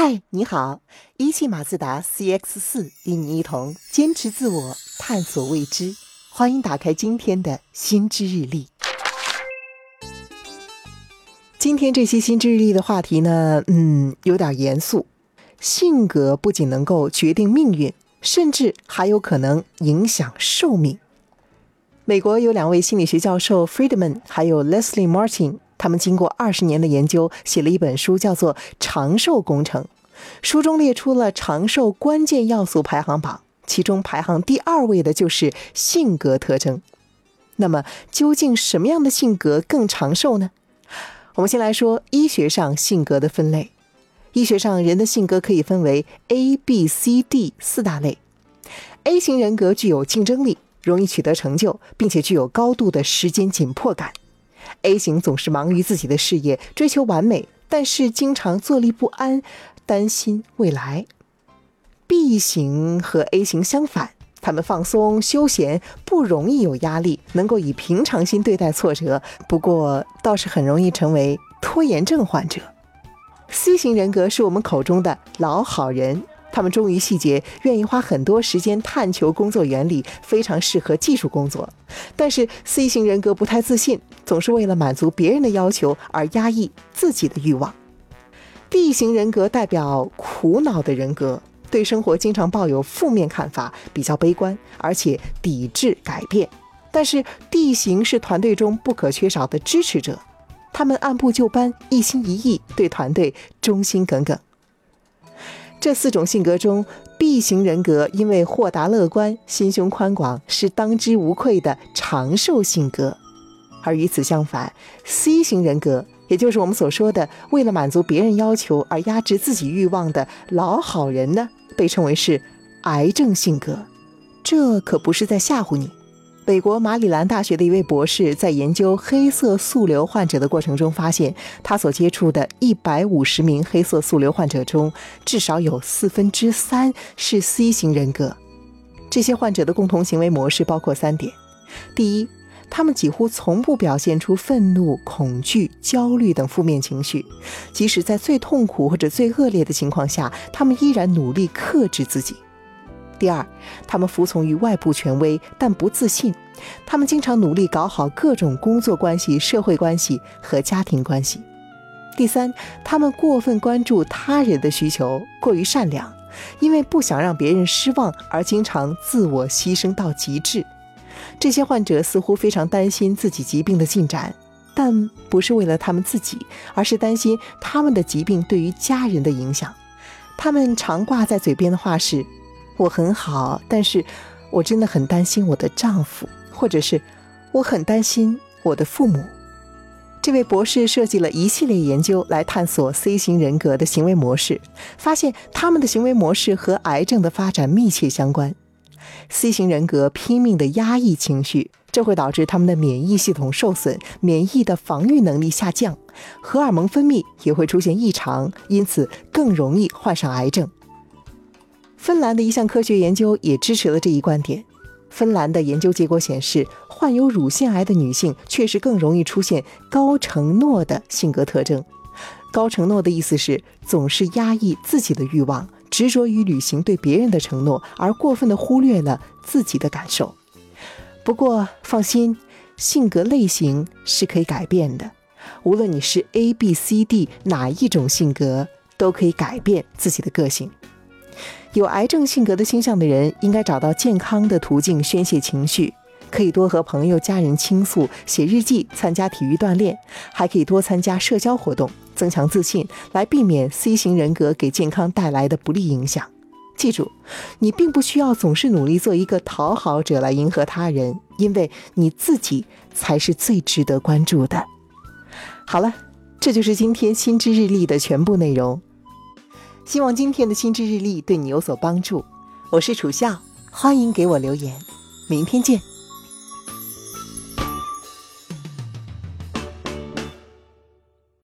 嗨，你好！一汽马自达 CX 四与你一同坚持自我，探索未知。欢迎打开今天的新知日历。今天这期新知日历的话题呢，嗯，有点严肃。性格不仅能够决定命运，甚至还有可能影响寿命。美国有两位心理学教授 Friedman 还有 Leslie Martin。他们经过二十年的研究，写了一本书，叫做《长寿工程》。书中列出了长寿关键要素排行榜，其中排行第二位的就是性格特征。那么，究竟什么样的性格更长寿呢？我们先来说医学上性格的分类。医学上，人的性格可以分为 A、B、C、D 四大类。A 型人格具有竞争力，容易取得成就，并且具有高度的时间紧迫感。A 型总是忙于自己的事业，追求完美，但是经常坐立不安，担心未来。B 型和 A 型相反，他们放松休闲，不容易有压力，能够以平常心对待挫折，不过倒是很容易成为拖延症患者。C 型人格是我们口中的老好人。他们忠于细节，愿意花很多时间探求工作原理，非常适合技术工作。但是 C 型人格不太自信，总是为了满足别人的要求而压抑自己的欲望。D 型人格代表苦恼的人格，对生活经常抱有负面看法，比较悲观，而且抵制改变。但是 D 型是团队中不可缺少的支持者，他们按部就班，一心一意，对团队忠心耿耿。这四种性格中，B 型人格因为豁达乐观、心胸宽广，是当之无愧的长寿性格；而与此相反，C 型人格，也就是我们所说的为了满足别人要求而压制自己欲望的老好人呢，被称为是癌症性格。这可不是在吓唬你。美国马里兰大学的一位博士在研究黑色素瘤患者的过程中发现，他所接触的一百五十名黑色素瘤患者中，至少有四分之三是 C 型人格。这些患者的共同行为模式包括三点：第一，他们几乎从不表现出愤怒、恐惧、焦虑等负面情绪，即使在最痛苦或者最恶劣的情况下，他们依然努力克制自己。第二，他们服从于外部权威，但不自信。他们经常努力搞好各种工作关系、社会关系和家庭关系。第三，他们过分关注他人的需求，过于善良，因为不想让别人失望而经常自我牺牲到极致。这些患者似乎非常担心自己疾病的进展，但不是为了他们自己，而是担心他们的疾病对于家人的影响。他们常挂在嘴边的话是。我很好，但是我真的很担心我的丈夫，或者是我很担心我的父母。这位博士设计了一系列研究来探索 C 型人格的行为模式，发现他们的行为模式和癌症的发展密切相关。C 型人格拼命的压抑情绪，这会导致他们的免疫系统受损，免疫的防御能力下降，荷尔蒙分泌也会出现异常，因此更容易患上癌症。芬兰的一项科学研究也支持了这一观点。芬兰的研究结果显示，患有乳腺癌的女性确实更容易出现高承诺的性格特征。高承诺的意思是总是压抑自己的欲望，执着于履行对别人的承诺，而过分的忽略了自己的感受。不过放心，性格类型是可以改变的。无论你是 A、B、C、D 哪一种性格，都可以改变自己的个性。有癌症性格的倾向的人，应该找到健康的途径宣泄情绪，可以多和朋友、家人倾诉，写日记，参加体育锻炼，还可以多参加社交活动，增强自信，来避免 C 型人格给健康带来的不利影响。记住，你并不需要总是努力做一个讨好者来迎合他人，因为你自己才是最值得关注的。好了，这就是今天心知日历的全部内容。希望今天的心智日历对你有所帮助。我是楚笑，欢迎给我留言。明天见。